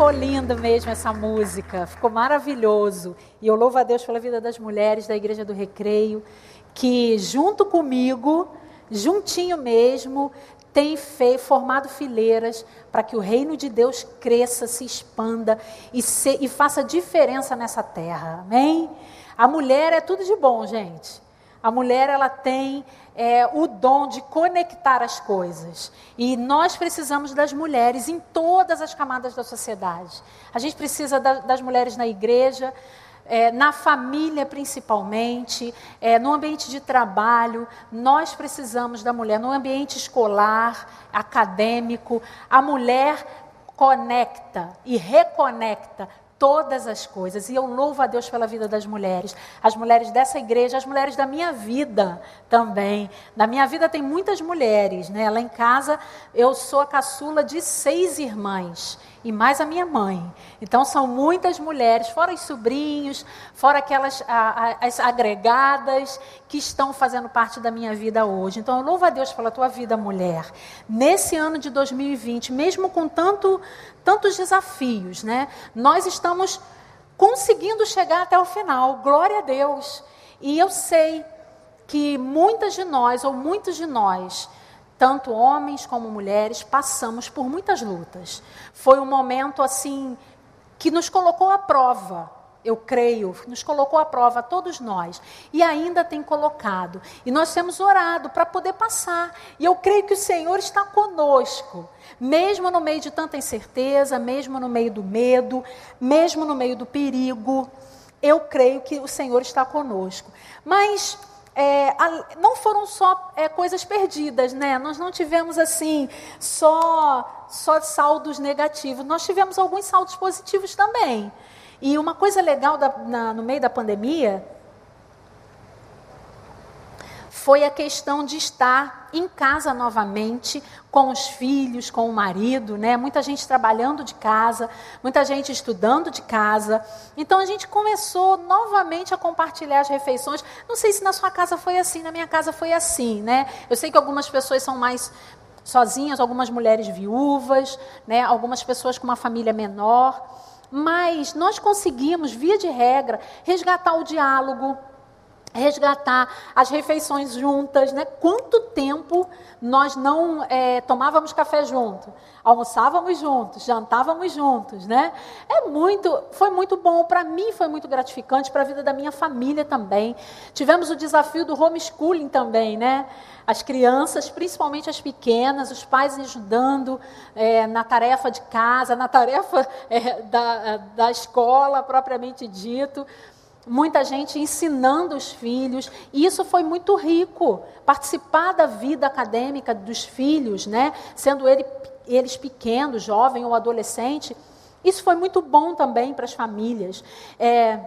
ficou lindo mesmo essa música, ficou maravilhoso. E eu louvo a Deus pela vida das mulheres da Igreja do Recreio, que junto comigo, juntinho mesmo, tem feito, formado fileiras para que o reino de Deus cresça, se expanda e, se, e faça diferença nessa terra. Amém? A mulher é tudo de bom, gente. A mulher ela tem é, o dom de conectar as coisas. E nós precisamos das mulheres em todas as camadas da sociedade. A gente precisa da, das mulheres na igreja, é, na família principalmente, é, no ambiente de trabalho. Nós precisamos da mulher, no ambiente escolar, acadêmico. A mulher conecta e reconecta todas as coisas. E eu louvo a Deus pela vida das mulheres, as mulheres dessa igreja, as mulheres da minha vida também. Na minha vida tem muitas mulheres, né? Lá em casa eu sou a caçula de seis irmãs e mais a minha mãe. Então são muitas mulheres, fora os sobrinhos, fora aquelas a, a, as agregadas que estão fazendo parte da minha vida hoje. Então eu louvo a Deus pela tua vida, mulher. Nesse ano de 2020, mesmo com tanto, tantos desafios, né? Nós estamos conseguindo chegar até o final. Glória a Deus. E eu sei que muitas de nós, ou muitos de nós, tanto homens como mulheres, passamos por muitas lutas. Foi um momento assim que nos colocou à prova, eu creio, nos colocou à prova, todos nós, e ainda tem colocado. E nós temos orado para poder passar. E eu creio que o Senhor está conosco, mesmo no meio de tanta incerteza, mesmo no meio do medo, mesmo no meio do perigo. Eu creio que o Senhor está conosco. Mas é, não foram só é, coisas perdidas, né? Nós não tivemos assim só só saldos negativos. Nós tivemos alguns saldos positivos também. E uma coisa legal da, na, no meio da pandemia foi a questão de estar em casa novamente, com os filhos, com o marido, né? Muita gente trabalhando de casa, muita gente estudando de casa. Então a gente começou novamente a compartilhar as refeições. Não sei se na sua casa foi assim, na minha casa foi assim, né? Eu sei que algumas pessoas são mais sozinhas, algumas mulheres viúvas, né? Algumas pessoas com uma família menor. Mas nós conseguimos, via de regra, resgatar o diálogo, resgatar as refeições juntas, né? Quanto tempo nós não é, tomávamos café junto, almoçávamos juntos, jantávamos juntos, né? É muito, foi muito bom para mim, foi muito gratificante para a vida da minha família também. Tivemos o desafio do homeschooling também, né? As crianças, principalmente as pequenas, os pais ajudando é, na tarefa de casa, na tarefa é, da, da escola propriamente dito muita gente ensinando os filhos, e isso foi muito rico. Participar da vida acadêmica dos filhos, né, sendo ele, eles pequenos, jovem ou adolescente, isso foi muito bom também para as famílias. É,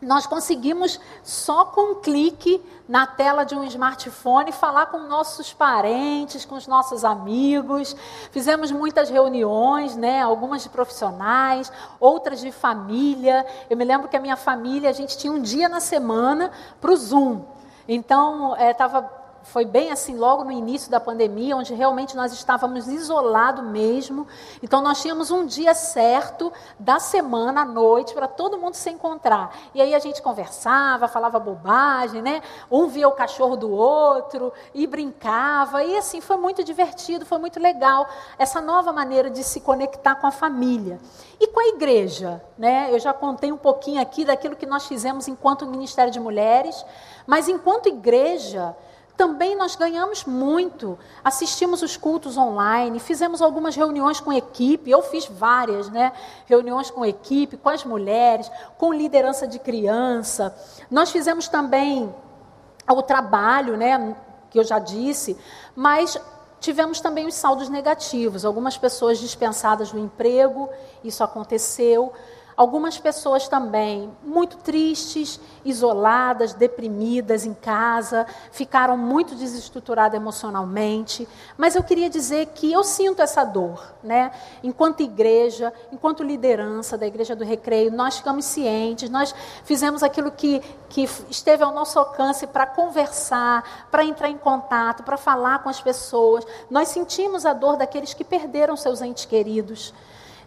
nós conseguimos só com um clique na tela de um smartphone falar com nossos parentes, com os nossos amigos. Fizemos muitas reuniões, né? Algumas de profissionais, outras de família. Eu me lembro que a minha família a gente tinha um dia na semana para o Zoom. Então estava é, foi bem assim logo no início da pandemia, onde realmente nós estávamos isolados mesmo. Então nós tínhamos um dia certo da semana à noite para todo mundo se encontrar. E aí a gente conversava, falava bobagem, né? Um via o cachorro do outro e brincava. E assim foi muito divertido, foi muito legal essa nova maneira de se conectar com a família. E com a igreja, né? Eu já contei um pouquinho aqui daquilo que nós fizemos enquanto Ministério de Mulheres, mas enquanto igreja, também nós ganhamos muito. Assistimos os cultos online, fizemos algumas reuniões com equipe, eu fiz várias, né? Reuniões com equipe, com as mulheres, com liderança de criança. Nós fizemos também o trabalho, né? Que eu já disse, mas tivemos também os saldos negativos. Algumas pessoas dispensadas do emprego, isso aconteceu. Algumas pessoas também muito tristes, isoladas, deprimidas em casa, ficaram muito desestruturadas emocionalmente. Mas eu queria dizer que eu sinto essa dor, né? Enquanto igreja, enquanto liderança da Igreja do Recreio, nós ficamos cientes, nós fizemos aquilo que, que esteve ao nosso alcance para conversar, para entrar em contato, para falar com as pessoas. Nós sentimos a dor daqueles que perderam seus entes queridos.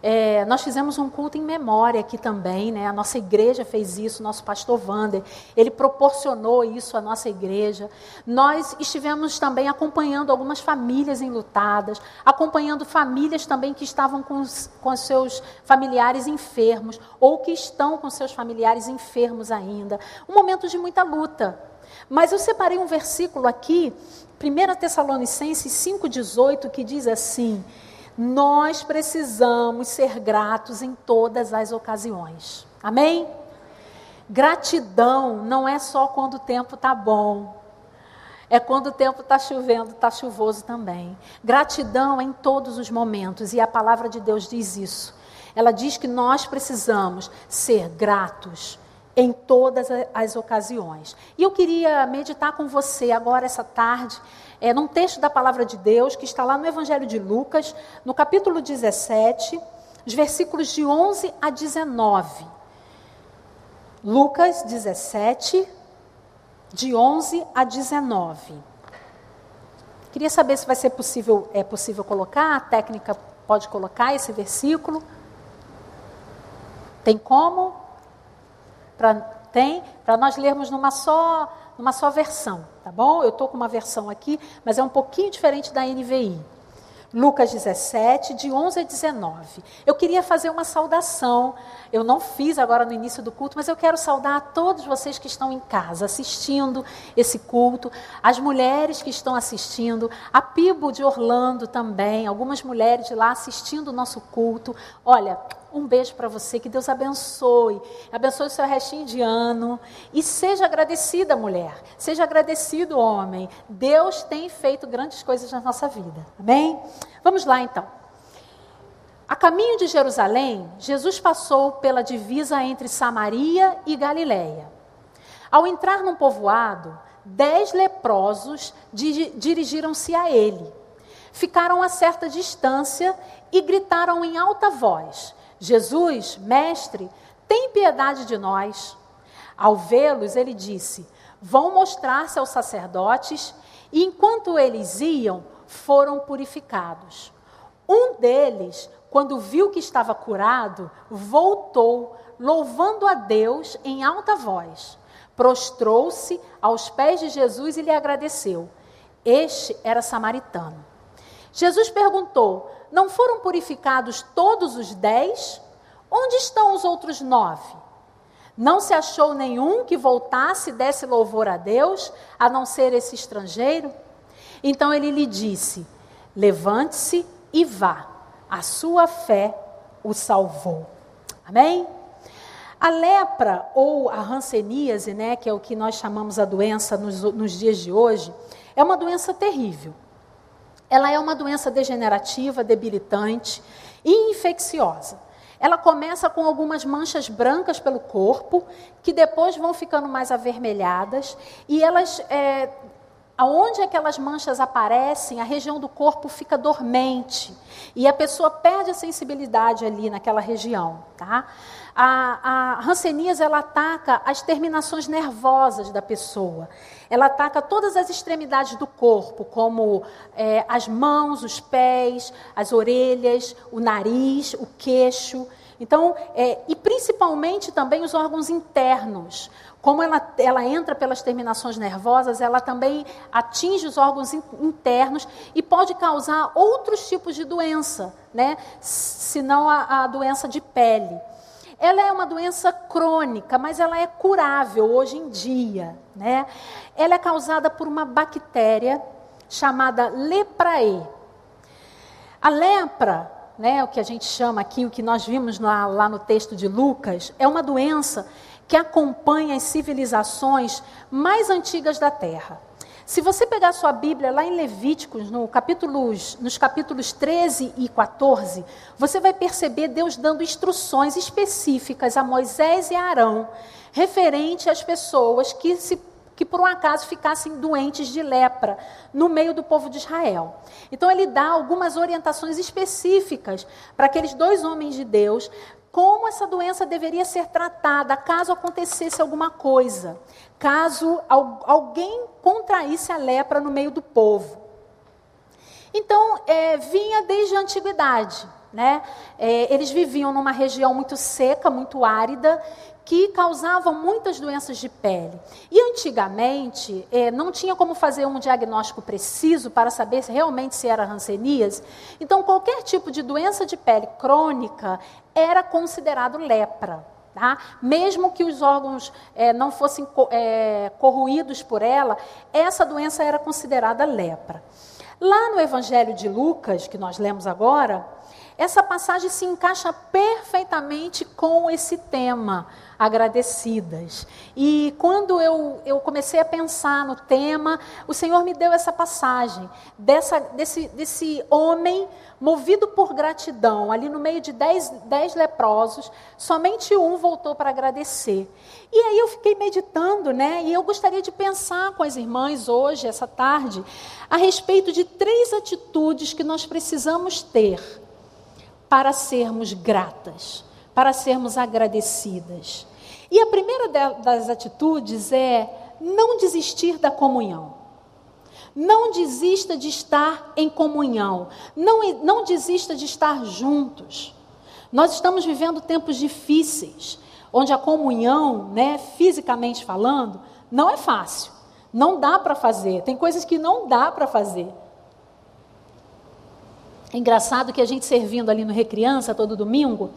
É, nós fizemos um culto em memória aqui também, né? A nossa igreja fez isso, nosso pastor Vander, ele proporcionou isso à nossa igreja. Nós estivemos também acompanhando algumas famílias enlutadas, acompanhando famílias também que estavam com, com seus familiares enfermos, ou que estão com seus familiares enfermos ainda. Um momento de muita luta. Mas eu separei um versículo aqui, 1 Tessalonicenses 5,18, que diz assim nós precisamos ser gratos em todas as ocasiões. Amém? Gratidão não é só quando o tempo está bom. É quando o tempo está chovendo, está chuvoso também. Gratidão é em todos os momentos, e a palavra de Deus diz isso. Ela diz que nós precisamos ser gratos em todas as ocasiões. E eu queria meditar com você agora, essa tarde, é, num texto da palavra de Deus que está lá no Evangelho de Lucas, no capítulo 17, os versículos de 11 a 19. Lucas 17, de 11 a 19. Queria saber se vai ser possível, é possível colocar, a técnica pode colocar esse versículo. Tem como? Pra, tem, para nós lermos numa só numa só versão, tá bom? Eu estou com uma versão aqui, mas é um pouquinho diferente da NVI. Lucas 17, de 11 a 19. Eu queria fazer uma saudação. Eu não fiz agora no início do culto, mas eu quero saudar a todos vocês que estão em casa assistindo esse culto, as mulheres que estão assistindo, a Pibo de Orlando também, algumas mulheres de lá assistindo o nosso culto. Olha, um beijo para você, que Deus abençoe. Abençoe o seu restinho de ano. E seja agradecida, mulher. Seja agradecido, homem. Deus tem feito grandes coisas na nossa vida. Amém? Vamos lá então. A caminho de Jerusalém, Jesus passou pela divisa entre Samaria e Galiléia. Ao entrar num povoado, dez leprosos dirigiram-se a ele. Ficaram a certa distância e gritaram em alta voz: Jesus, mestre, tem piedade de nós. Ao vê-los, ele disse: Vão mostrar-se aos sacerdotes, e enquanto eles iam, foram purificados. Um deles, quando viu que estava curado, voltou, louvando a Deus em alta voz. Prostrou-se aos pés de Jesus e lhe agradeceu. Este era samaritano. Jesus perguntou: Não foram purificados todos os dez? Onde estão os outros nove? Não se achou nenhum que voltasse e desse louvor a Deus, a não ser esse estrangeiro? Então ele lhe disse: Levante-se e vá, a sua fé o salvou. Amém? A lepra ou a hanseníase, né, que é o que nós chamamos a doença nos, nos dias de hoje, é uma doença terrível. Ela é uma doença degenerativa, debilitante e infecciosa. Ela começa com algumas manchas brancas pelo corpo, que depois vão ficando mais avermelhadas, e elas, é, aonde aquelas manchas aparecem, a região do corpo fica dormente, e a pessoa perde a sensibilidade ali naquela região, tá? A, a ela ataca as terminações nervosas da pessoa. Ela ataca todas as extremidades do corpo, como é, as mãos, os pés, as orelhas, o nariz, o queixo. Então, é, e principalmente também os órgãos internos. Como ela, ela entra pelas terminações nervosas, ela também atinge os órgãos internos e pode causar outros tipos de doença, né? se não a, a doença de pele. Ela é uma doença crônica, mas ela é curável hoje em dia. Né? Ela é causada por uma bactéria chamada leprae. A lepra, né, o que a gente chama aqui, o que nós vimos lá, lá no texto de Lucas, é uma doença que acompanha as civilizações mais antigas da Terra. Se você pegar sua Bíblia lá em Levíticos, no capítulos, nos capítulos 13 e 14, você vai perceber Deus dando instruções específicas a Moisés e a Arão, referente às pessoas que, se, que por um acaso ficassem doentes de lepra no meio do povo de Israel. Então ele dá algumas orientações específicas para aqueles dois homens de Deus como essa doença deveria ser tratada caso acontecesse alguma coisa, caso alguém contraísse a lepra no meio do povo. Então, é, vinha desde a antiguidade. né? É, eles viviam numa região muito seca, muito árida, que causavam muitas doenças de pele. E antigamente é, não tinha como fazer um diagnóstico preciso para saber se realmente se era hanseníase. Então qualquer tipo de doença de pele crônica era considerado lepra. Tá? Mesmo que os órgãos é, não fossem é, corroídos por ela, essa doença era considerada lepra. Lá no Evangelho de Lucas, que nós lemos agora, essa passagem se encaixa perfeitamente com esse tema, agradecidas. E quando eu, eu comecei a pensar no tema, o Senhor me deu essa passagem, dessa, desse, desse homem movido por gratidão, ali no meio de dez, dez leprosos, somente um voltou para agradecer. E aí eu fiquei meditando, né? E eu gostaria de pensar com as irmãs hoje, essa tarde, a respeito de três atitudes que nós precisamos ter para sermos gratas, para sermos agradecidas. E a primeira das atitudes é não desistir da comunhão. Não desista de estar em comunhão. Não, não desista de estar juntos. Nós estamos vivendo tempos difíceis, onde a comunhão, né, fisicamente falando, não é fácil. Não dá para fazer. Tem coisas que não dá para fazer. É engraçado que a gente servindo ali no Recriança todo domingo,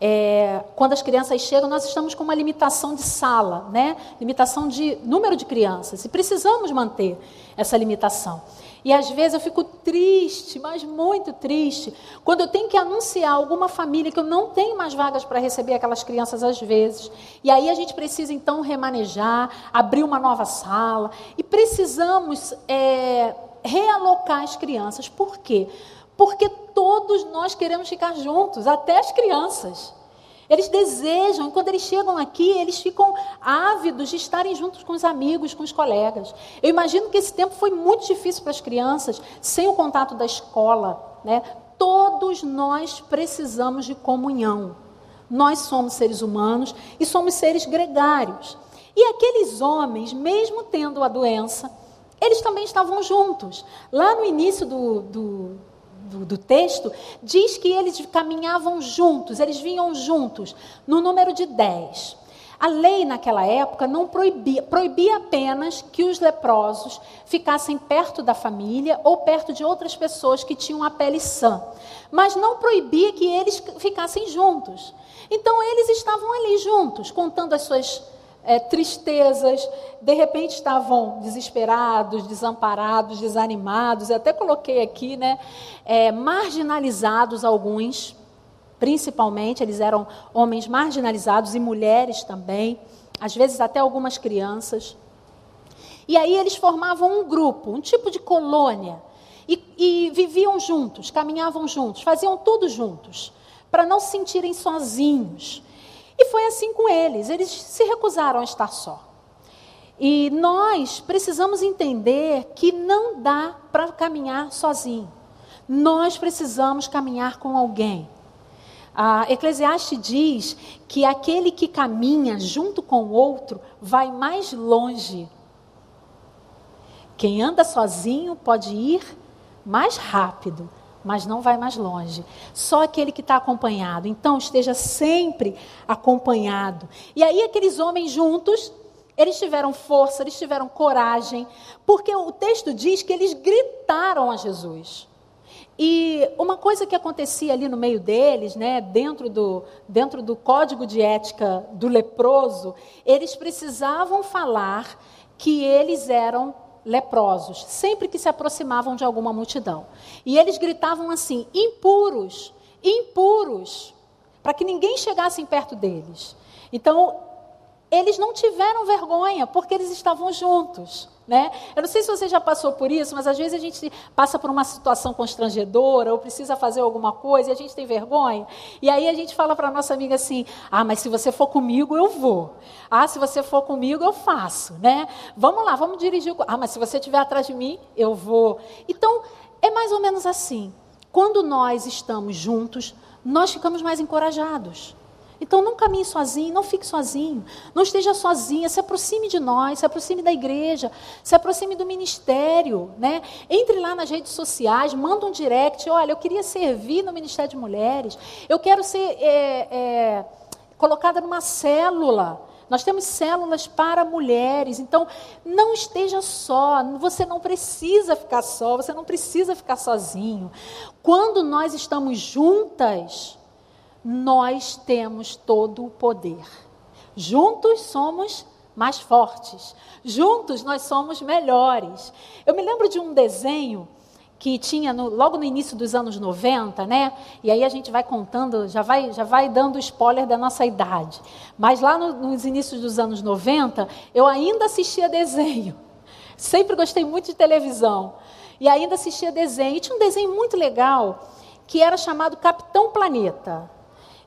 é, quando as crianças chegam, nós estamos com uma limitação de sala, né? limitação de número de crianças, e precisamos manter essa limitação. E às vezes eu fico triste, mas muito triste, quando eu tenho que anunciar alguma família que eu não tenho mais vagas para receber aquelas crianças às vezes. E aí a gente precisa então remanejar, abrir uma nova sala, e precisamos é, realocar as crianças. Por quê? Todos nós queremos ficar juntos, até as crianças. Eles desejam, quando eles chegam aqui, eles ficam ávidos de estarem juntos com os amigos, com os colegas. Eu imagino que esse tempo foi muito difícil para as crianças, sem o contato da escola. Né? Todos nós precisamos de comunhão. Nós somos seres humanos e somos seres gregários. E aqueles homens, mesmo tendo a doença, eles também estavam juntos. Lá no início do, do do, do, texto, diz que eles caminhavam juntos, eles vinham juntos, no número de dez. A lei naquela época não proibia, proibia apenas que os leprosos ficassem perto da família ou perto de outras pessoas que tinham a pele sã, mas não proibia que eles ficassem juntos. Então eles estavam ali juntos, contando as suas é, tristezas, de repente estavam desesperados, desamparados, desanimados, eu até coloquei aqui, né, é, marginalizados alguns, principalmente, eles eram homens marginalizados e mulheres também, às vezes até algumas crianças. E aí eles formavam um grupo, um tipo de colônia, e, e viviam juntos, caminhavam juntos, faziam tudo juntos, para não se sentirem sozinhos. E foi assim com eles, eles se recusaram a estar só. E nós precisamos entender que não dá para caminhar sozinho. Nós precisamos caminhar com alguém. A Eclesiastes diz que aquele que caminha junto com o outro vai mais longe. Quem anda sozinho pode ir mais rápido, mas não vai mais longe. Só aquele que está acompanhado. Então, esteja sempre acompanhado. E aí, aqueles homens juntos, eles tiveram força, eles tiveram coragem, porque o texto diz que eles gritaram a Jesus. E uma coisa que acontecia ali no meio deles, né, dentro, do, dentro do código de ética do leproso, eles precisavam falar que eles eram leprosos, sempre que se aproximavam de alguma multidão. E eles gritavam assim: impuros, impuros, para que ninguém chegasse perto deles. Então, eles não tiveram vergonha, porque eles estavam juntos. Né? Eu não sei se você já passou por isso, mas às vezes a gente passa por uma situação constrangedora ou precisa fazer alguma coisa e a gente tem vergonha. E aí a gente fala para a nossa amiga assim: ah, mas se você for comigo, eu vou. Ah, se você for comigo, eu faço. Né? Vamos lá, vamos dirigir. O... Ah, mas se você estiver atrás de mim, eu vou. Então, é mais ou menos assim. Quando nós estamos juntos, nós ficamos mais encorajados. Então não caminhe sozinho, não fique sozinho, não esteja sozinha, se aproxime de nós, se aproxime da igreja, se aproxime do ministério, né? Entre lá nas redes sociais, manda um direct, olha, eu queria servir no Ministério de Mulheres, eu quero ser é, é, colocada numa célula. Nós temos células para mulheres, então não esteja só, você não precisa ficar só, você não precisa ficar sozinho. Quando nós estamos juntas, nós temos todo o poder. Juntos somos mais fortes. Juntos nós somos melhores. Eu me lembro de um desenho que tinha no, logo no início dos anos 90, né? E aí a gente vai contando, já vai, já vai dando spoiler da nossa idade. Mas lá no, nos inícios dos anos 90, eu ainda assistia desenho. Sempre gostei muito de televisão. E ainda assistia desenho. E tinha um desenho muito legal que era chamado Capitão Planeta.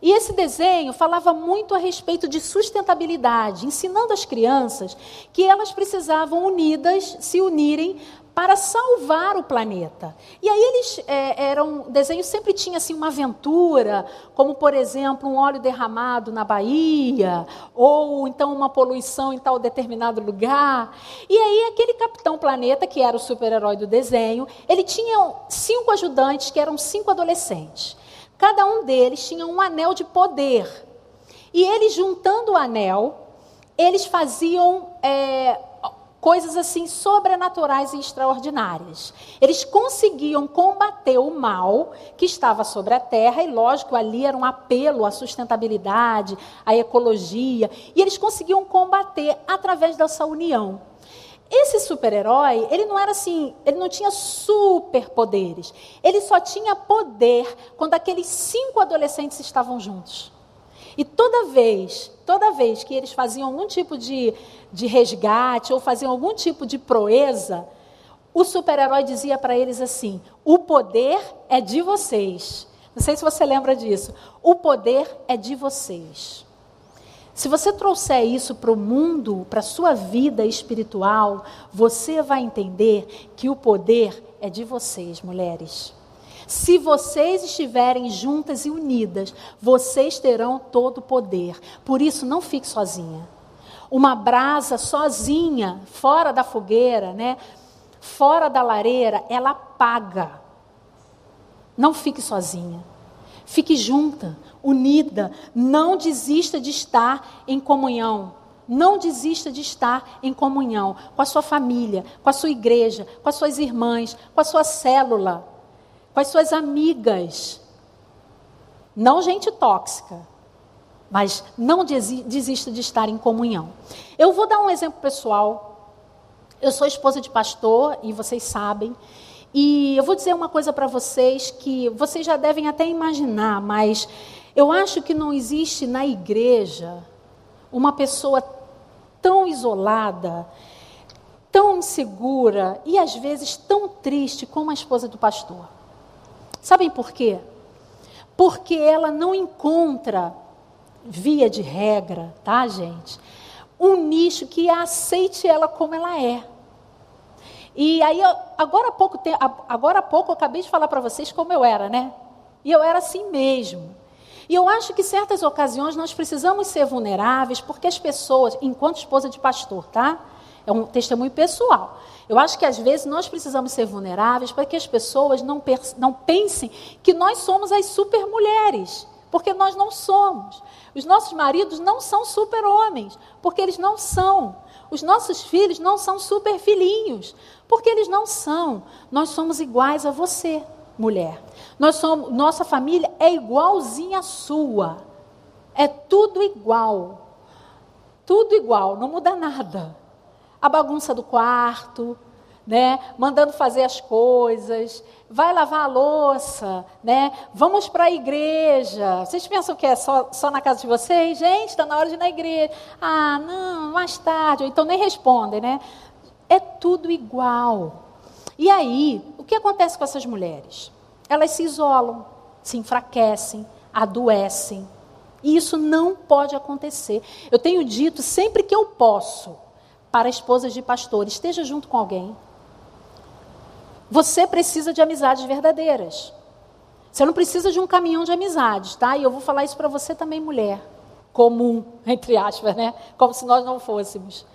E esse desenho falava muito a respeito de sustentabilidade, ensinando as crianças que elas precisavam unidas se unirem para salvar o planeta. E aí eles é, eram desenho sempre tinha assim uma aventura, como por exemplo um óleo derramado na Bahia, ou então uma poluição em tal determinado lugar. E aí aquele Capitão Planeta, que era o super-herói do desenho, ele tinha cinco ajudantes que eram cinco adolescentes. Cada um deles tinha um anel de poder. E eles, juntando o anel, eles faziam é, coisas assim sobrenaturais e extraordinárias. Eles conseguiam combater o mal que estava sobre a terra, e lógico, ali era um apelo à sustentabilidade, à ecologia, e eles conseguiam combater através dessa união. Esse super-herói, ele não era assim, ele não tinha superpoderes. Ele só tinha poder quando aqueles cinco adolescentes estavam juntos. E toda vez, toda vez que eles faziam algum tipo de, de resgate ou faziam algum tipo de proeza, o super-herói dizia para eles assim: o poder é de vocês. Não sei se você lembra disso. O poder é de vocês. Se você trouxer isso para o mundo, para a sua vida espiritual, você vai entender que o poder é de vocês, mulheres. Se vocês estiverem juntas e unidas, vocês terão todo o poder. Por isso, não fique sozinha. Uma brasa sozinha, fora da fogueira, né? fora da lareira, ela apaga. Não fique sozinha. Fique junta unida. Não desista de estar em comunhão. Não desista de estar em comunhão com a sua família, com a sua igreja, com as suas irmãs, com a sua célula, com as suas amigas. Não gente tóxica, mas não desista de estar em comunhão. Eu vou dar um exemplo pessoal. Eu sou esposa de pastor e vocês sabem. E eu vou dizer uma coisa para vocês que vocês já devem até imaginar, mas eu acho que não existe na igreja uma pessoa tão isolada, tão insegura e às vezes tão triste como a esposa do pastor. Sabem por quê? Porque ela não encontra, via de regra, tá, gente? Um nicho que aceite ela como ela é. E aí, agora há pouco, agora há pouco eu acabei de falar para vocês como eu era, né? E eu era assim mesmo. E eu acho que certas ocasiões nós precisamos ser vulneráveis, porque as pessoas, enquanto esposa de pastor, tá? É um testemunho pessoal. Eu acho que às vezes nós precisamos ser vulneráveis para que as pessoas não, não pensem que nós somos as super mulheres, porque nós não somos. Os nossos maridos não são super homens, porque eles não são. Os nossos filhos não são super filhinhos, porque eles não são. Nós somos iguais a você mulher. Nós somos, nossa família é igualzinha à sua. É tudo igual. Tudo igual, não muda nada. A bagunça do quarto, né? Mandando fazer as coisas, vai lavar a louça, né? Vamos para a igreja. Vocês pensam que é só, só na casa de vocês? Gente, está na hora de ir na igreja. Ah, não, mais tarde. Então nem respondem, né? É tudo igual. E aí, o que acontece com essas mulheres? Elas se isolam, se enfraquecem, adoecem. E isso não pode acontecer. Eu tenho dito sempre que eu posso para esposas de pastores, esteja junto com alguém. Você precisa de amizades verdadeiras. Você não precisa de um caminhão de amizades, tá? E eu vou falar isso para você também, mulher. comum, entre aspas, né? Como se nós não fôssemos.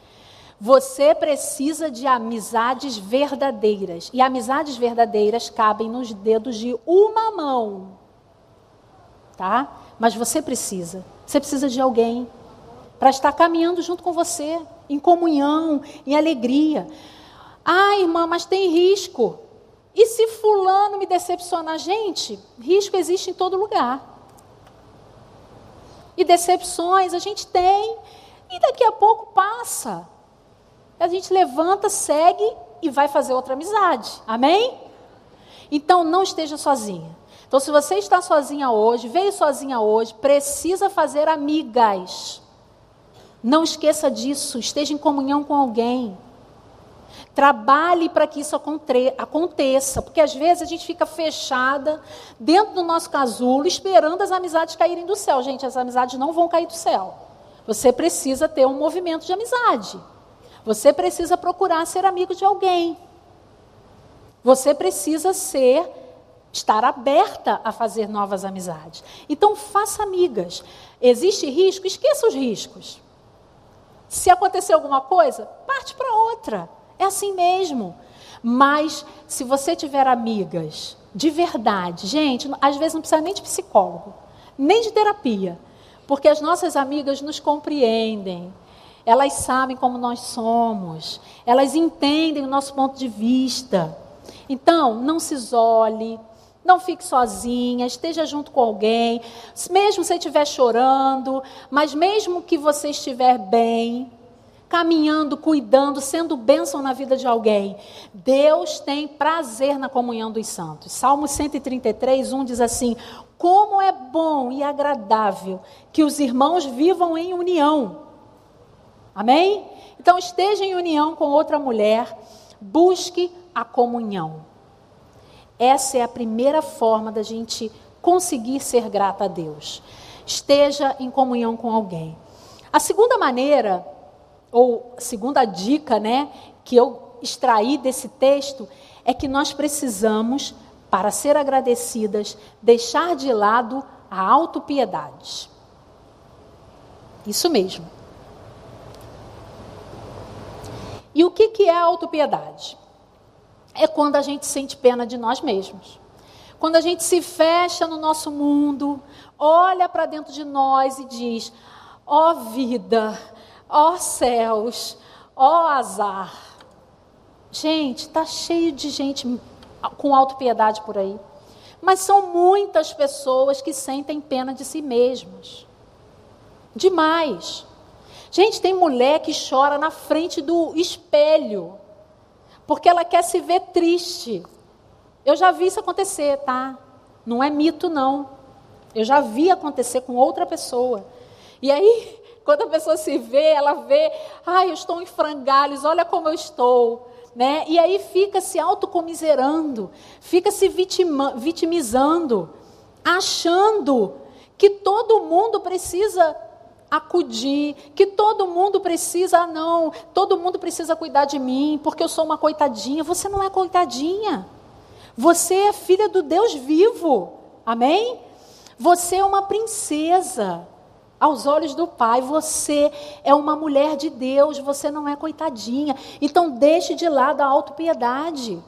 Você precisa de amizades verdadeiras. E amizades verdadeiras cabem nos dedos de uma mão. Tá? Mas você precisa. Você precisa de alguém para estar caminhando junto com você, em comunhão, em alegria. Ah, irmã, mas tem risco. E se fulano me decepcionar? Gente, risco existe em todo lugar. E decepções a gente tem, e daqui a pouco passa. A gente levanta, segue e vai fazer outra amizade. Amém? Então não esteja sozinha. Então, se você está sozinha hoje, veio sozinha hoje, precisa fazer amigas. Não esqueça disso, esteja em comunhão com alguém. Trabalhe para que isso aconteça, porque às vezes a gente fica fechada dentro do nosso casulo, esperando as amizades caírem do céu. Gente, as amizades não vão cair do céu. Você precisa ter um movimento de amizade. Você precisa procurar ser amigo de alguém. Você precisa ser estar aberta a fazer novas amizades. Então faça amigas. Existe risco? Esqueça os riscos. Se acontecer alguma coisa, parte para outra. É assim mesmo. Mas se você tiver amigas de verdade, gente, às vezes não precisa nem de psicólogo, nem de terapia, porque as nossas amigas nos compreendem. Elas sabem como nós somos, elas entendem o nosso ponto de vista. Então, não se isole, não fique sozinha, esteja junto com alguém, mesmo você estiver chorando, mas mesmo que você estiver bem, caminhando, cuidando, sendo bênção na vida de alguém. Deus tem prazer na comunhão dos santos. Salmo 133, 1 diz assim: Como é bom e agradável que os irmãos vivam em união. Amém? Então esteja em união com outra mulher, busque a comunhão. Essa é a primeira forma da gente conseguir ser grata a Deus. Esteja em comunhão com alguém. A segunda maneira ou segunda dica, né, que eu extraí desse texto é que nós precisamos, para ser agradecidas, deixar de lado a autopiedade. Isso mesmo. E o que, que é a autopiedade? É quando a gente sente pena de nós mesmos. Quando a gente se fecha no nosso mundo, olha para dentro de nós e diz: ó oh, vida, Ó oh, céus, ó oh, azar. Gente, está cheio de gente com autopiedade por aí. Mas são muitas pessoas que sentem pena de si mesmas. Demais. Gente, tem mulher que chora na frente do espelho, porque ela quer se ver triste. Eu já vi isso acontecer, tá? Não é mito, não. Eu já vi acontecer com outra pessoa. E aí, quando a pessoa se vê, ela vê, ai, eu estou em frangalhos, olha como eu estou. Né? E aí fica se autocomiserando, fica se vitima, vitimizando, achando que todo mundo precisa acudir, que todo mundo precisa, ah, não, todo mundo precisa cuidar de mim, porque eu sou uma coitadinha. Você não é coitadinha. Você é filha do Deus vivo. Amém? Você é uma princesa aos olhos do Pai, você é uma mulher de Deus, você não é coitadinha. Então deixe de lado a autopiedade.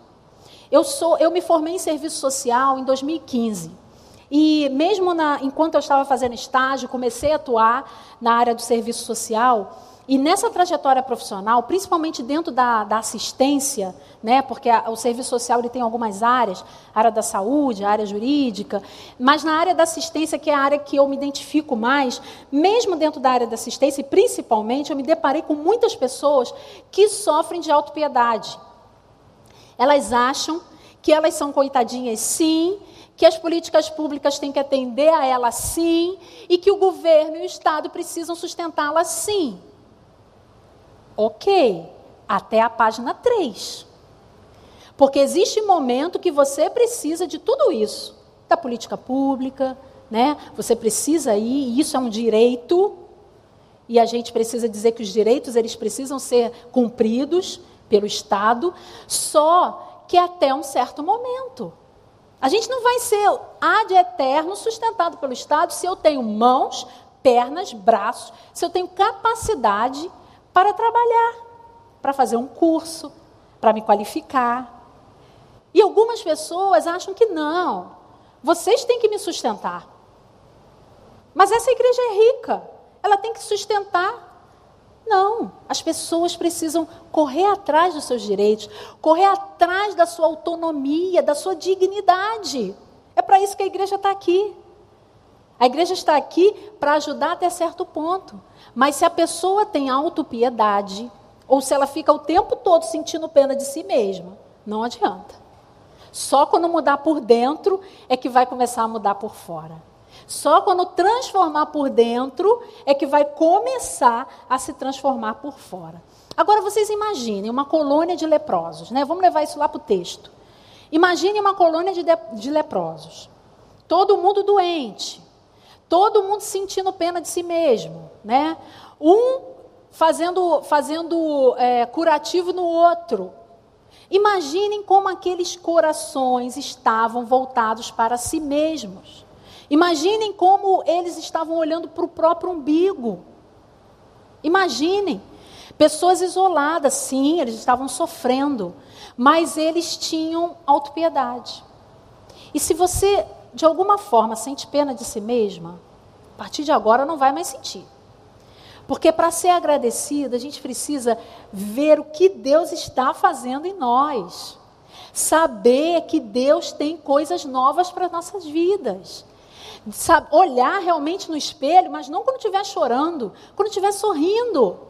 Eu sou, eu me formei em serviço social em 2015. E mesmo na, enquanto eu estava fazendo estágio, comecei a atuar na área do serviço social. E nessa trajetória profissional, principalmente dentro da, da assistência, né, porque a, o serviço social ele tem algumas áreas, área da saúde, área jurídica, mas na área da assistência, que é a área que eu me identifico mais, mesmo dentro da área da assistência, e principalmente, eu me deparei com muitas pessoas que sofrem de autopiedade. Elas acham que elas são coitadinhas, sim, que as políticas públicas têm que atender a elas, sim, e que o governo e o Estado precisam sustentá-las, sim. Ok, até a página 3. Porque existe momento que você precisa de tudo isso, da política pública, né? Você precisa ir, e isso é um direito, e a gente precisa dizer que os direitos eles precisam ser cumpridos pelo Estado, só que até um certo momento. A gente não vai ser ad eterno sustentado pelo Estado se eu tenho mãos, pernas, braços, se eu tenho capacidade para trabalhar, para fazer um curso, para me qualificar. E algumas pessoas acham que não, vocês têm que me sustentar. Mas essa igreja é rica, ela tem que sustentar. Não, as pessoas precisam correr atrás dos seus direitos, correr atrás da sua autonomia, da sua dignidade. É para isso que a igreja está aqui. A igreja está aqui para ajudar até certo ponto. Mas se a pessoa tem autopiedade, ou se ela fica o tempo todo sentindo pena de si mesma, não adianta. Só quando mudar por dentro é que vai começar a mudar por fora. Só quando transformar por dentro é que vai começar a se transformar por fora. Agora vocês imaginem uma colônia de leprosos, né? Vamos levar isso lá para o texto. Imagine uma colônia de, de leprosos. Todo mundo doente, Todo mundo sentindo pena de si mesmo, né? Um fazendo, fazendo é, curativo no outro. Imaginem como aqueles corações estavam voltados para si mesmos. Imaginem como eles estavam olhando para o próprio umbigo. Imaginem. Pessoas isoladas, sim, eles estavam sofrendo, mas eles tinham autopiedade. E se você de alguma forma sente pena de si mesma, a partir de agora não vai mais sentir. Porque para ser agradecida, a gente precisa ver o que Deus está fazendo em nós. Saber que Deus tem coisas novas para nossas vidas. Olhar realmente no espelho, mas não quando estiver chorando, quando estiver sorrindo.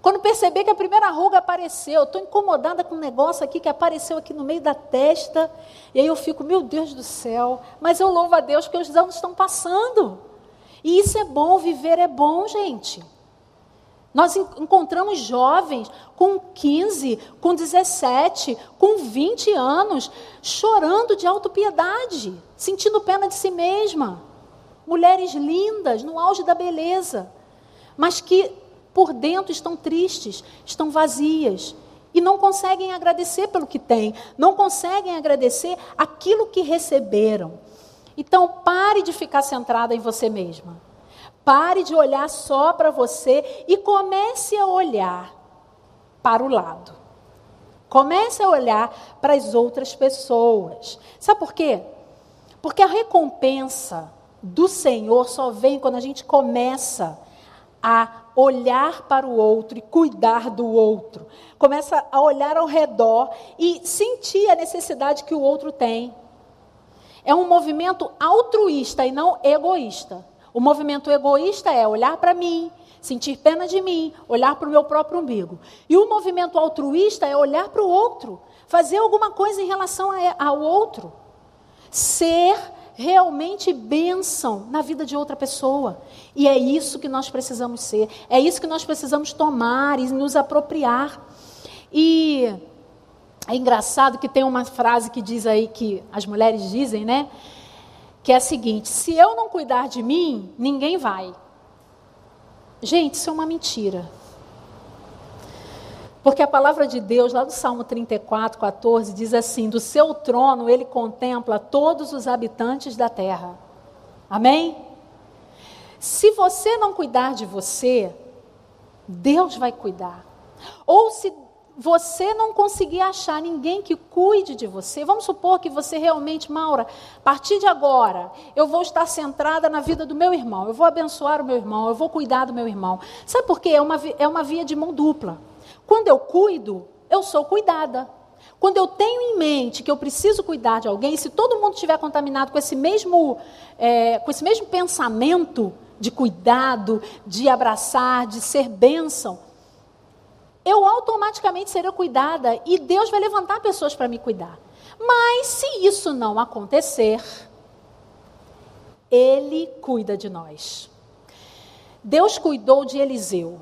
Quando perceber que a primeira ruga apareceu, estou incomodada com um negócio aqui que apareceu aqui no meio da testa, e aí eu fico, meu Deus do céu, mas eu louvo a Deus que os anos estão passando. E isso é bom, viver é bom, gente. Nós encontramos jovens com 15, com 17, com 20 anos, chorando de autopiedade, sentindo pena de si mesma. Mulheres lindas, no auge da beleza, mas que por dentro estão tristes, estão vazias e não conseguem agradecer pelo que têm, não conseguem agradecer aquilo que receberam. Então, pare de ficar centrada em você mesma. Pare de olhar só para você e comece a olhar para o lado. Comece a olhar para as outras pessoas. Sabe por quê? Porque a recompensa do Senhor só vem quando a gente começa a olhar para o outro e cuidar do outro. Começa a olhar ao redor e sentir a necessidade que o outro tem. É um movimento altruísta e não egoísta. O movimento egoísta é olhar para mim, sentir pena de mim, olhar para o meu próprio umbigo. E o movimento altruísta é olhar para o outro, fazer alguma coisa em relação ao outro. Ser realmente bênção na vida de outra pessoa. E é isso que nós precisamos ser, é isso que nós precisamos tomar e nos apropriar. E é engraçado que tem uma frase que diz aí que as mulheres dizem, né? Que é a seguinte: se eu não cuidar de mim, ninguém vai. Gente, isso é uma mentira. Porque a palavra de Deus, lá do Salmo 34, 14, diz assim: Do seu trono ele contempla todos os habitantes da terra. Amém? Se você não cuidar de você, Deus vai cuidar. Ou se você não conseguir achar ninguém que cuide de você, vamos supor que você realmente, Maura, a partir de agora, eu vou estar centrada na vida do meu irmão, eu vou abençoar o meu irmão, eu vou cuidar do meu irmão. Sabe por quê? É uma, é uma via de mão dupla. Quando eu cuido, eu sou cuidada. Quando eu tenho em mente que eu preciso cuidar de alguém, se todo mundo estiver contaminado com esse mesmo, é, com esse mesmo pensamento de cuidado, de abraçar, de ser bênção, eu automaticamente serei cuidada e Deus vai levantar pessoas para me cuidar. Mas se isso não acontecer, Ele cuida de nós. Deus cuidou de Eliseu.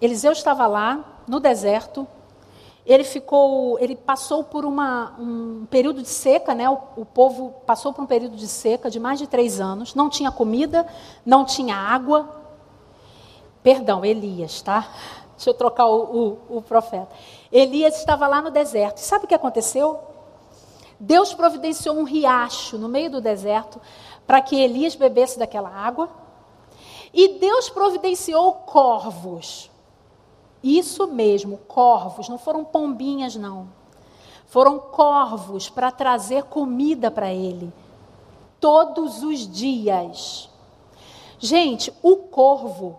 Eliseu estava lá, no deserto. Ele ficou, ele passou por uma, um período de seca, né? O, o, povo passou por um período de seca de mais de três anos. Não tinha comida, não tinha água. Perdão, Elias, tá? Deixa eu trocar o, o, o profeta. Elias estava lá no deserto. Sabe o que aconteceu? Deus providenciou um riacho no meio do deserto para que Elias bebesse daquela água E Deus providenciou corvos. Isso mesmo, corvos, não foram pombinhas, não. Foram corvos para trazer comida para ele, todos os dias. Gente, o corvo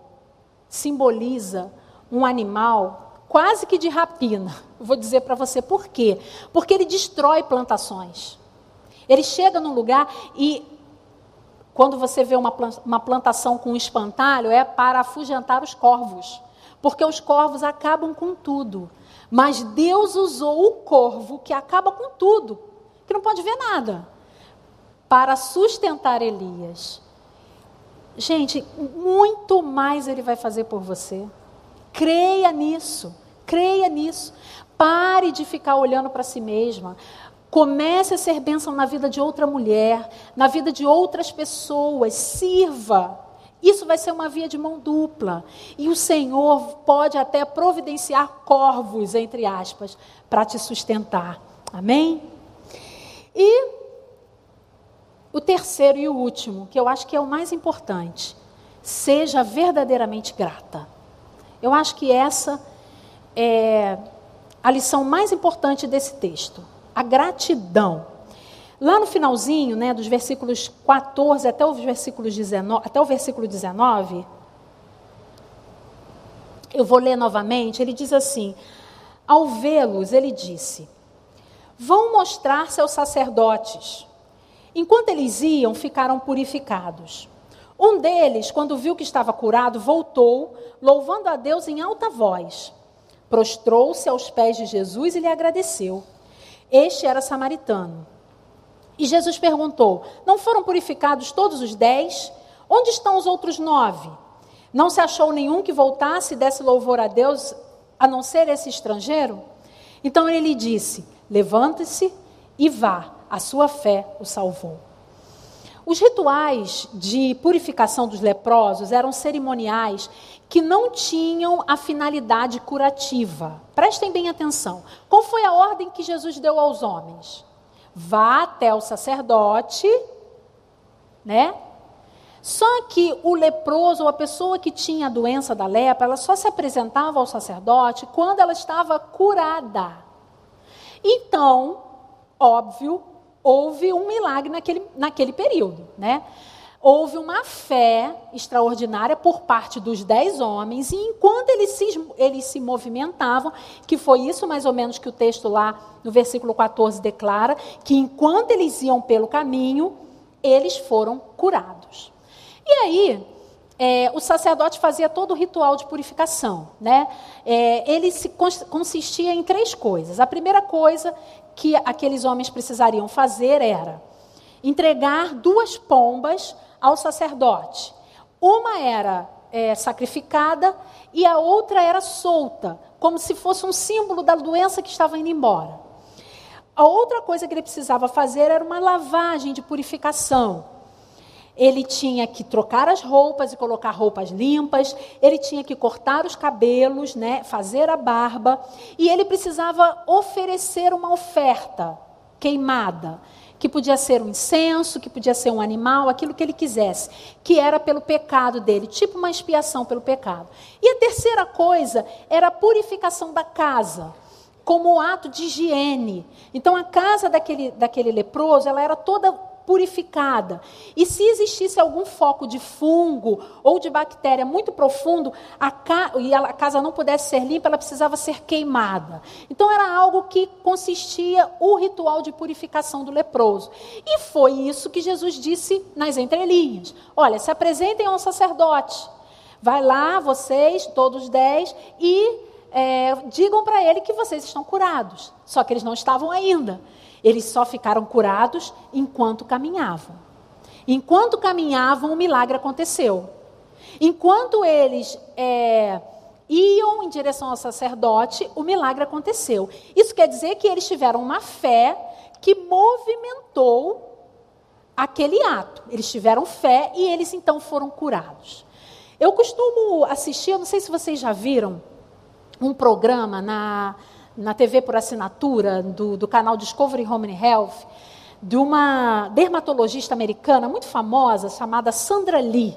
simboliza um animal quase que de rapina. Vou dizer para você por quê. Porque ele destrói plantações. Ele chega num lugar e quando você vê uma, plantação com um espantalho, é para afugentar os corvos. Porque os corvos acabam com tudo. Mas Deus usou o corvo, que acaba com tudo, que não pode ver nada, para sustentar Elias. Gente, muito mais Ele vai fazer por você. Creia nisso, creia nisso. Pare de ficar olhando para si mesma. Comece a ser bênção na vida de outra mulher, na vida de outras pessoas. Sirva. Isso vai ser uma via de mão dupla. E o Senhor pode até providenciar corvos, entre aspas, para te sustentar. Amém? E o terceiro e o último, que eu acho que é o mais importante. Seja verdadeiramente grata. Eu acho que essa é a lição mais importante desse texto a gratidão. Lá no finalzinho, né, dos versículos 14 até o versículo 19, até o versículo 19, eu vou ler novamente, ele diz assim: Ao vê-los, ele disse: Vão mostrar-se aos sacerdotes. Enquanto eles iam, ficaram purificados. Um deles, quando viu que estava curado, voltou, louvando a Deus em alta voz. Prostrou-se aos pés de Jesus e lhe agradeceu. Este era samaritano. E Jesus perguntou: Não foram purificados todos os dez? Onde estão os outros nove? Não se achou nenhum que voltasse e desse louvor a Deus, a não ser esse estrangeiro? Então ele disse: Levante-se e vá, a sua fé o salvou. Os rituais de purificação dos leprosos eram cerimoniais que não tinham a finalidade curativa. Prestem bem atenção. Qual foi a ordem que Jesus deu aos homens? Vá até o sacerdote, né? Só que o leproso, ou a pessoa que tinha a doença da lepra, ela só se apresentava ao sacerdote quando ela estava curada. Então, óbvio, houve um milagre naquele, naquele período, né? Houve uma fé extraordinária por parte dos dez homens, e enquanto eles se, eles se movimentavam, que foi isso mais ou menos que o texto lá no versículo 14 declara, que enquanto eles iam pelo caminho, eles foram curados. E aí, é, o sacerdote fazia todo o ritual de purificação. Né? É, ele se consistia em três coisas. A primeira coisa que aqueles homens precisariam fazer era entregar duas pombas ao sacerdote. Uma era é, sacrificada e a outra era solta, como se fosse um símbolo da doença que estava indo embora. A outra coisa que ele precisava fazer era uma lavagem de purificação ele tinha que trocar as roupas e colocar roupas limpas, ele tinha que cortar os cabelos, né, fazer a barba, e ele precisava oferecer uma oferta queimada, que podia ser um incenso, que podia ser um animal, aquilo que ele quisesse, que era pelo pecado dele, tipo uma expiação pelo pecado. E a terceira coisa era a purificação da casa como ato de higiene. Então a casa daquele, daquele leproso, ela era toda purificada. E se existisse algum foco de fungo ou de bactéria muito profundo, a ca... e a casa não pudesse ser limpa, ela precisava ser queimada. Então era algo que consistia o ritual de purificação do leproso. E foi isso que Jesus disse nas entrelinhas. Olha, se apresentem ao sacerdote. Vai lá, vocês, todos dez, e é, digam para ele que vocês estão curados. Só que eles não estavam ainda. Eles só ficaram curados enquanto caminhavam. Enquanto caminhavam, o milagre aconteceu. Enquanto eles é, iam em direção ao sacerdote, o milagre aconteceu. Isso quer dizer que eles tiveram uma fé que movimentou aquele ato. Eles tiveram fé e eles então foram curados. Eu costumo assistir, eu não sei se vocês já viram, um programa na na TV por assinatura do, do canal Discovery Home and Health, de uma dermatologista americana muito famosa chamada Sandra Lee.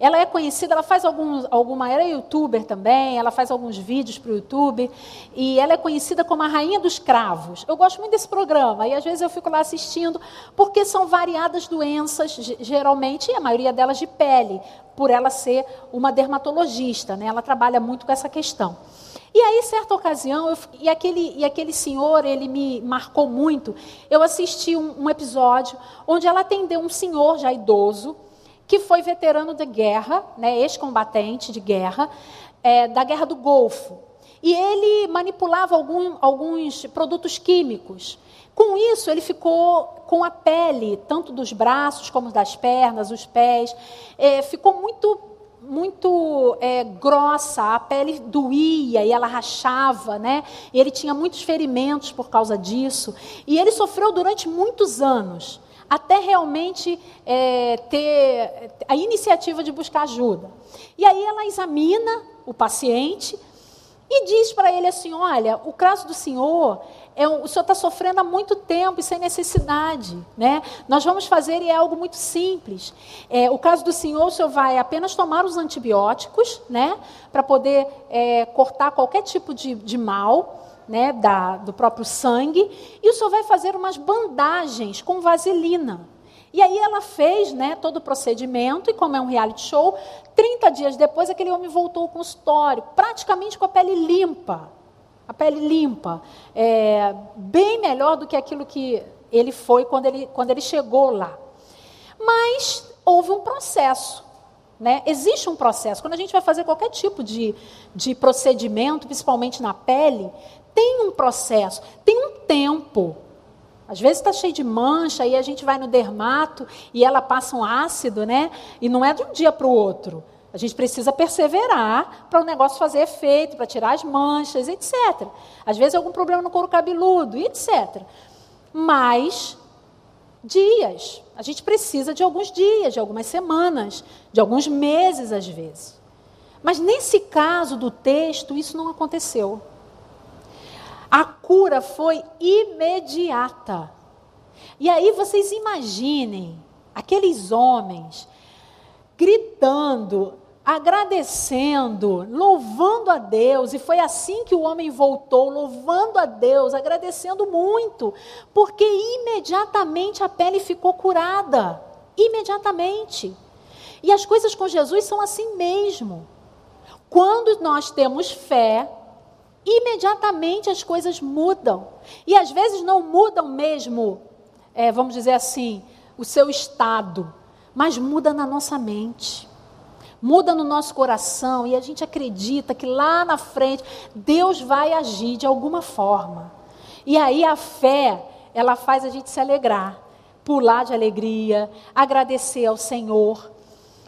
ela é conhecida, ela faz algum, alguma, era é youtuber também, ela faz alguns vídeos para o YouTube, e ela é conhecida como a rainha dos cravos. Eu gosto muito desse programa, e às vezes eu fico lá assistindo, porque são variadas doenças, geralmente, e a maioria delas de pele, por ela ser uma dermatologista, né? ela trabalha muito com essa questão. E aí, certa ocasião, eu, e, aquele, e aquele senhor, ele me marcou muito. Eu assisti um, um episódio onde ela atendeu um senhor já idoso, que foi veterano de guerra, né, ex-combatente de guerra, é, da Guerra do Golfo. E ele manipulava algum, alguns produtos químicos. Com isso, ele ficou com a pele, tanto dos braços como das pernas, os pés, é, ficou muito muito é, grossa, a pele doía e ela rachava, né? E ele tinha muitos ferimentos por causa disso. E ele sofreu durante muitos anos, até realmente é, ter a iniciativa de buscar ajuda. E aí ela examina o paciente e diz para ele assim: olha, o caso do senhor é, o senhor está sofrendo há muito tempo e sem necessidade. Né? Nós vamos fazer e é algo muito simples. É, o caso do senhor, o senhor vai apenas tomar os antibióticos né, para poder é, cortar qualquer tipo de, de mal. Né, da, do próprio sangue, e o senhor vai fazer umas bandagens com vaselina. E aí ela fez né, todo o procedimento, e como é um reality show, 30 dias depois aquele homem voltou ao consultório, praticamente com a pele limpa a pele limpa, é, bem melhor do que aquilo que ele foi quando ele, quando ele chegou lá. Mas houve um processo. Né? Existe um processo. Quando a gente vai fazer qualquer tipo de, de procedimento, principalmente na pele, tem um processo, tem um tempo. Às vezes está cheio de mancha e a gente vai no dermato e ela passa um ácido, né? E não é de um dia para o outro. A gente precisa perseverar para o negócio fazer efeito, para tirar as manchas, etc. Às vezes algum problema no couro cabeludo, etc. Mas dias. A gente precisa de alguns dias, de algumas semanas, de alguns meses às vezes. Mas nesse caso do texto, isso não aconteceu. A cura foi imediata. E aí vocês imaginem aqueles homens gritando, agradecendo, louvando a Deus, e foi assim que o homem voltou, louvando a Deus, agradecendo muito, porque imediatamente a pele ficou curada. Imediatamente. E as coisas com Jesus são assim mesmo. Quando nós temos fé, imediatamente as coisas mudam. E às vezes não mudam mesmo, é, vamos dizer assim, o seu estado, mas muda na nossa mente muda no nosso coração e a gente acredita que lá na frente Deus vai agir de alguma forma. E aí a fé, ela faz a gente se alegrar, pular de alegria, agradecer ao Senhor.